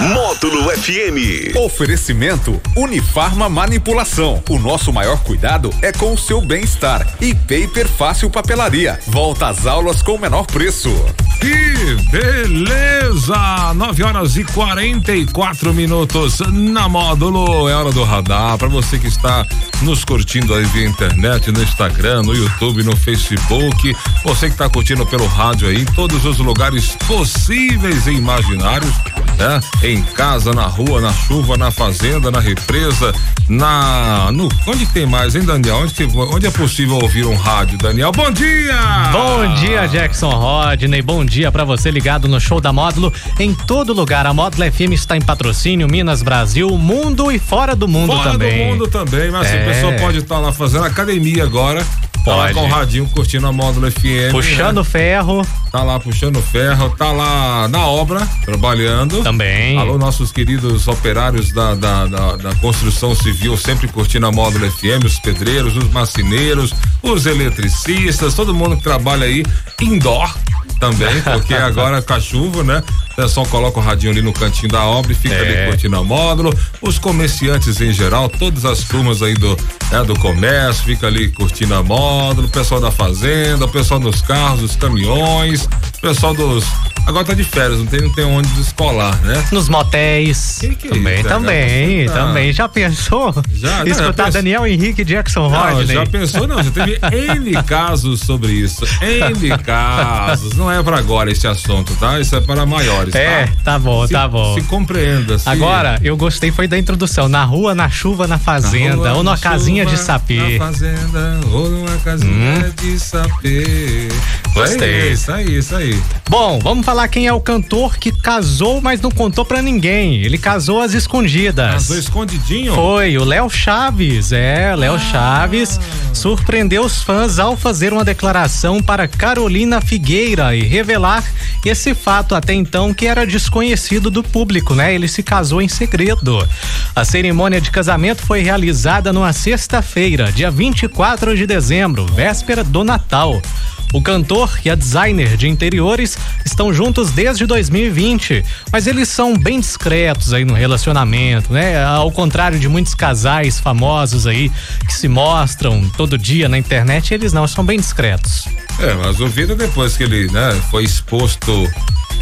Módulo FM. Oferecimento Unifarma Manipulação. O nosso maior cuidado é com o seu bem-estar. E Paper Fácil Papelaria. Volta às aulas com o menor preço. Que beleza! 9 horas e 44 minutos na módulo. É hora do radar. Para você que está nos curtindo aí via internet, no Instagram, no YouTube, no Facebook. Você que está curtindo pelo rádio aí, em todos os lugares possíveis e imaginários, né? Em casa, na rua, na chuva, na fazenda, na represa, na. No, onde tem mais, hein, Daniel? Onde, que, onde é possível ouvir um rádio, Daniel? Bom dia! Bom dia, Jackson Rodney. Bom dia para você ligado no show da Módulo em todo lugar. A Módulo FM está em patrocínio Minas Brasil, mundo e fora do mundo fora também. Fora do mundo também, mas é. a pessoa pode estar lá fazendo academia agora. Tá lá com o radinho curtindo a módulo FM. Puxando né? ferro. Tá lá puxando ferro, tá lá na obra, trabalhando. Também. Alô, nossos queridos operários da, da, da, da construção civil, sempre curtindo a módulo FM, os pedreiros, os marceneiros, os eletricistas, todo mundo que trabalha aí indoor também, porque agora com a chuva, né? O pessoal coloca o radinho ali no cantinho da obra e fica é. ali curtindo o módulo. Os comerciantes em geral, todas as turmas aí do, né, do comércio, fica ali curtindo a módulo, o pessoal da fazenda, o pessoal dos carros, dos caminhões, o pessoal dos Agora tá de férias, não tem, não tem onde descolar, né? Nos motéis. Que que é também, isso, também, tá... também. Já pensou? Já, Escutar já Daniel Henrique Jackson Rodney. Já pensou, não. Já teve N casos sobre isso. N casos. Não é para agora esse assunto, tá? Isso é para maiores. É, tá, tá bom, se, tá bom. Se compreenda. Se... Agora, eu gostei foi da introdução. Na rua, na chuva, na fazenda. Na rua, ou numa casinha chuva, de sapê. Na fazenda, ou numa casinha hum. de sapê. Gostei. Isso aí, isso aí. Bom, vamos falar quem é o cantor que casou, mas não contou para ninguém. Ele casou às escondidas. Casou escondidinho? Foi, o Léo Chaves. É, Léo ah. Chaves surpreendeu os fãs ao fazer uma declaração para Carolina Figueira e revelar esse fato até então que era desconhecido do público, né? Ele se casou em segredo. A cerimônia de casamento foi realizada numa sexta-feira, dia 24 de dezembro, véspera do Natal. O cantor e a designer de interiores estão juntos desde 2020, mas eles são bem discretos aí no relacionamento, né? Ao contrário de muitos casais famosos aí que se mostram todo dia na internet, eles não são bem discretos. É, mas o Vitor depois que ele, né, foi exposto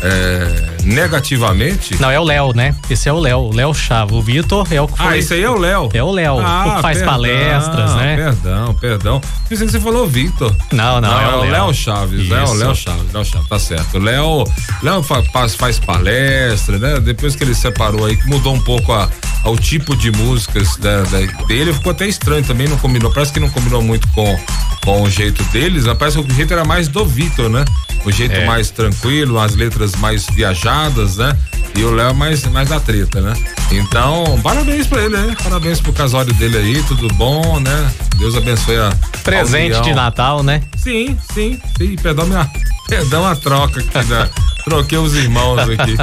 é, negativamente. Não, é o Léo, né? Esse é o Léo, o Léo Chavo. O Vitor é o que foi. Ah, esse aí é o Léo. É o Léo, ah, que faz perdão, palestras, né? Perdão, perdão. Pensei que você falou Vitor. Não, não, não, é, o Léo Chaves, é o Léo Chaves, Léo Chaves, tá certo. O Léo, Léo faz, faz palestra, né? Depois que ele separou aí, mudou um pouco a, ao tipo de músicas da, da, dele, ficou até estranho também, não combinou, parece que não combinou muito com, com o jeito deles, parece que o jeito era mais do Vitor, né? O jeito é. mais tranquilo, as letras mais viajadas, né? E o Léo mais, mais da treta, né? Então, parabéns pra ele, né? Parabéns pro casório dele aí, tudo bom, né? Deus abençoe a. Presente de Natal, né? Sim, sim, sim. Perdão minha. Perdão a troca aqui da. Troquei os irmãos aqui.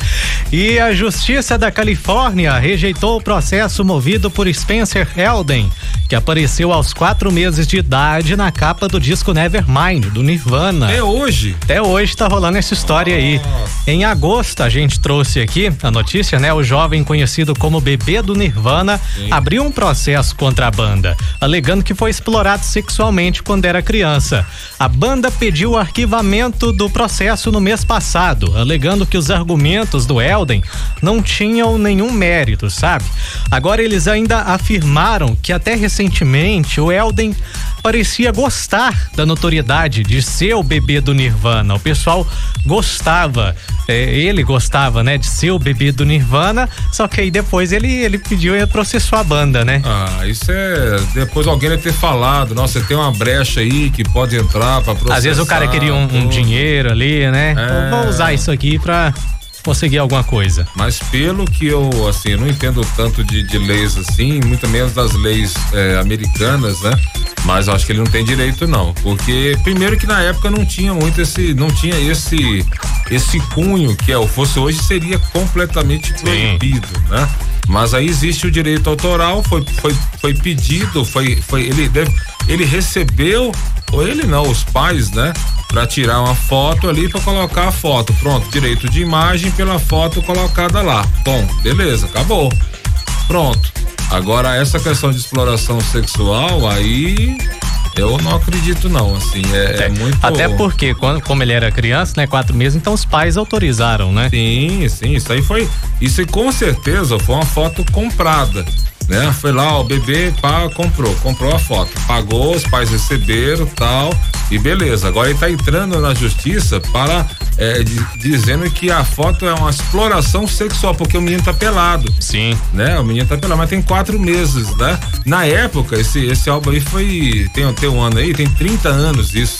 e a Justiça da Califórnia rejeitou o processo movido por Spencer Elden, que apareceu aos quatro meses de idade na capa do disco Nevermind, do Nirvana. É hoje? Até hoje tá rolando essa história Nossa. aí. Em agosto, a gente trouxe aqui a notícia, né? O jovem conhecido como bebê do Nirvana Sim. abriu um processo contra a banda, alegando que foi explorado sexualmente quando era criança. A banda pediu o arquivamento do processo no mês passado passado, alegando que os argumentos do Elden não tinham nenhum mérito, sabe? Agora eles ainda afirmaram que até recentemente o Elden parecia gostar da notoriedade de ser o bebê do Nirvana. O pessoal gostava, é, ele gostava, né, de ser o bebê do Nirvana, só que aí depois ele, ele pediu e processou a banda, né? Ah, isso é. Depois alguém vai ter falado, nossa, tem uma brecha aí que pode entrar pra processar. Às vezes o cara queria um, um dinheiro ali, né? Então, é... Vou usar isso aqui pra conseguir alguma coisa. Mas pelo que eu, assim, eu não entendo tanto de, de leis assim, muito menos das leis é, americanas, né? Mas acho que ele não tem direito não, porque primeiro que na época não tinha muito esse, não tinha esse esse cunho que é o fosse hoje seria completamente proibido, Sim. né? Mas aí existe o direito autoral, foi, foi, foi pedido, foi, foi ele deve, ele recebeu, ou ele não, os pais, né? Pra tirar uma foto ali para colocar a foto. Pronto, direito de imagem pela foto colocada lá. Bom, beleza, acabou. Pronto. Agora essa questão de exploração sexual aí eu não acredito não, assim, é, é, é, muito... Até porque, quando, como ele era criança, né, quatro meses, então os pais autorizaram, né? Sim, sim, isso aí foi, isso com certeza foi uma foto comprada, né? Foi lá, o bebê, pá, comprou, comprou a foto, pagou, os pais receberam, tal, e beleza. Agora ele tá entrando na justiça para é, dizendo que a foto é uma exploração sexual, porque o menino tá pelado. Sim. Né? O menino tá pelado, mas tem quatro meses, né? Na época, esse, esse álbum aí foi, tem, tem um ano aí, tem 30 anos isso.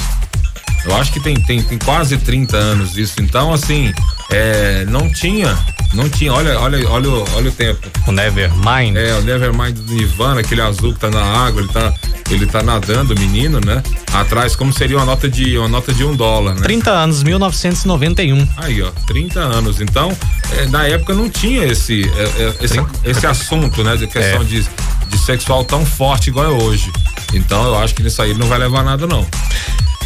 Eu acho que tem, tem, tem quase 30 anos isso. Então, assim, é, não tinha não tinha, olha, olha, olha, olha o tempo. O Nevermind. É, o Nevermind do Nirvana, aquele azul que tá na água, ele tá, ele tá nadando, o menino, né? Atrás, como seria uma nota de, uma nota de um dólar, né? 30 anos, 1991. Aí, ó, 30 anos. Então, é, na época não tinha esse, é, é esse, esse assunto, né? De questão é. de, de sexual tão forte igual é hoje. Então, eu acho que nisso aí não vai levar nada, não.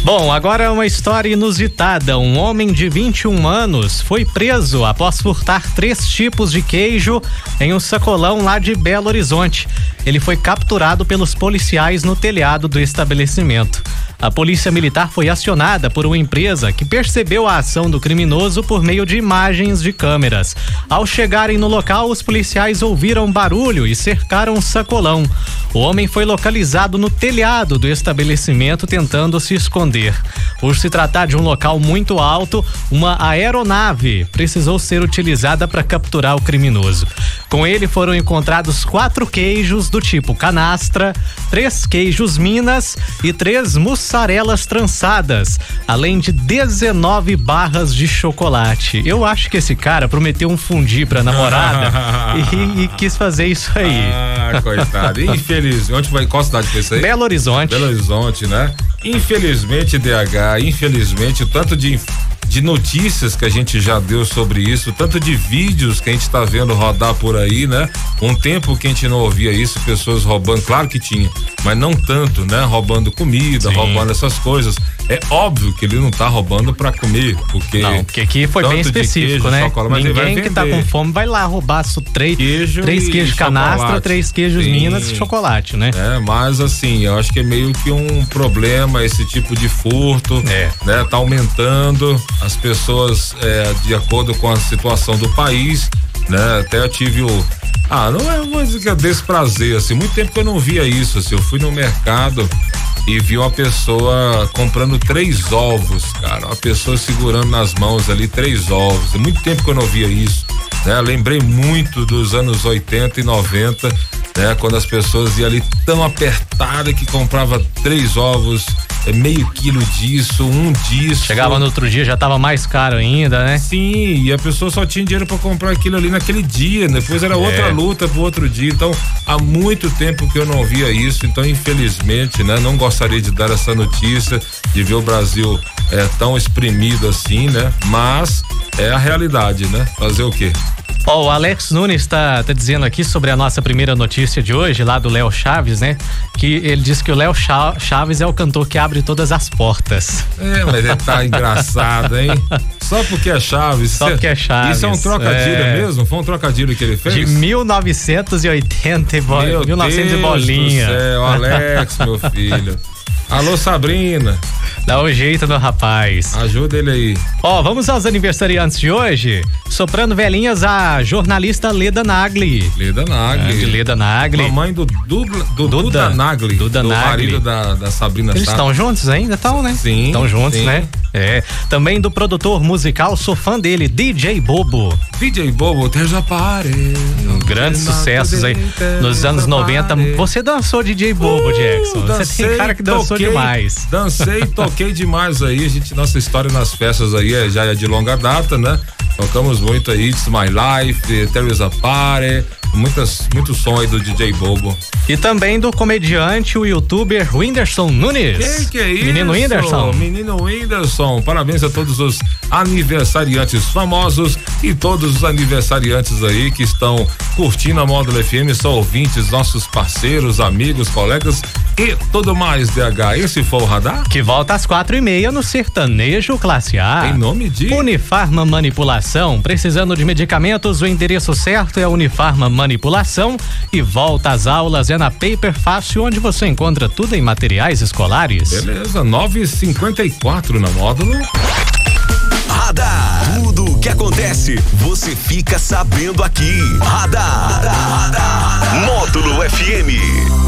Bom, agora uma história inusitada. Um homem de 21 anos foi preso após furtar três tipos de queijo em um sacolão lá de Belo Horizonte. Ele foi capturado pelos policiais no telhado do estabelecimento. A polícia militar foi acionada por uma empresa que percebeu a ação do criminoso por meio de imagens de câmeras. Ao chegarem no local, os policiais ouviram barulho e cercaram o sacolão. O homem foi localizado no telhado do estabelecimento tentando se esconder. Por se tratar de um local muito alto, uma aeronave precisou ser utilizada para capturar o criminoso. Com ele foram encontrados quatro queijos do tipo canastra, três queijos minas e três mussarelas trançadas, além de 19 barras de chocolate. Eu acho que esse cara prometeu um fundi pra namorada e, e, quis fazer isso aí. Ah, coitado. Infelizmente. Onde vai? Qual cidade foi isso aí? Belo Horizonte. Belo Horizonte, né? Infelizmente, DH, infelizmente, o tanto de de notícias que a gente já deu sobre isso, tanto de vídeos que a gente está vendo rodar por aí, né? Um tempo que a gente não ouvia isso, pessoas roubando, claro que tinha, mas não tanto, né? Roubando comida, Sim. roubando essas coisas. É óbvio que ele não tá roubando para comer, porque. Não, porque aqui foi bem específico, queijo, né? Chocolate, Ninguém que tá com fome vai lá roubar três, queijo três queijos canastra, três queijos Sim. minas e chocolate, né? É, mas assim, eu acho que é meio que um problema esse tipo de furto, é. né? Tá aumentando as pessoas, é, de acordo com a situação do país, né? Até eu tive o. Ah, não é uma é desprazer, assim, muito tempo que eu não via isso, assim, eu fui no mercado e vi uma pessoa comprando três ovos, cara, uma pessoa segurando nas mãos ali três ovos, muito tempo que eu não via isso, né? Lembrei muito dos anos 80 e 90, né? Quando as pessoas iam ali tão apertada que comprava três ovos é meio quilo disso, um disso. Chegava no outro dia, já tava mais caro ainda, né? Sim, e a pessoa só tinha dinheiro para comprar aquilo ali naquele dia, depois era é. outra luta pro outro dia. Então, há muito tempo que eu não via isso, então infelizmente, né, não gostaria de dar essa notícia, de ver o Brasil é, tão exprimido assim, né? Mas é a realidade, né? Fazer o quê? Ó, oh, o Alex Nunes está tá dizendo aqui sobre a nossa primeira notícia de hoje, lá do Léo Chaves, né? Que ele diz que o Léo Chaves é o cantor que abre todas as portas. É, mas ele tá engraçado, hein? Só porque é Chaves. Só porque é Chaves. Isso é um trocadilho é... mesmo? Foi um trocadilho que ele fez? De 1980 e bo... Meu 1900 e bolinha. Do céu, Alex, meu filho. Alô, Sabrina. Dá um jeito no rapaz. Ajuda ele aí. Ó, vamos aos aniversariantes de hoje. Soprando velhinhas, a jornalista Leda Nagli. Leda Nagli. É, Leda Nagli. Mamãe do, do, do Duda, Duda Nagli. Duda do Nagli. marido da, da Sabrina Eles estão juntos ainda, estão, né? Sim. Estão juntos, sim. né? É. Também do produtor musical, sou fã dele, DJ Bobo. DJ Bobo, there's a party. Um grandes sucessos aí. Nos anos 90. Você dançou DJ Bobo, uh, Jackson. Você tem cara que dançou toquei, demais. Dancei, toquei demais aí. A gente, nossa história nas festas aí é, já é de longa data, né? Tocamos muito aí, It's My Life, There is a Party, muitas, muito som aí do DJ Bobo. E também do comediante, o youtuber Whindersson Nunes. Que que é isso? Menino Whindersson. Menino Whindersson. Parabéns a todos os aniversariantes famosos e todos os aniversariantes aí que estão curtindo a Módulo FM, são ouvintes, nossos parceiros, amigos, colegas e tudo mais, DH. Esse foi o radar? Que volta às quatro e meia no Sertanejo Classe A. Em nome de Unifarma Manipulação. Precisando de medicamentos, o endereço certo é Unifarma Manipulação e volta às aulas é na Paper Fácil, onde você encontra tudo em materiais escolares. Beleza, 954 na módulo. Radar. Tudo o que acontece, você fica sabendo aqui. Radar. Módulo FM.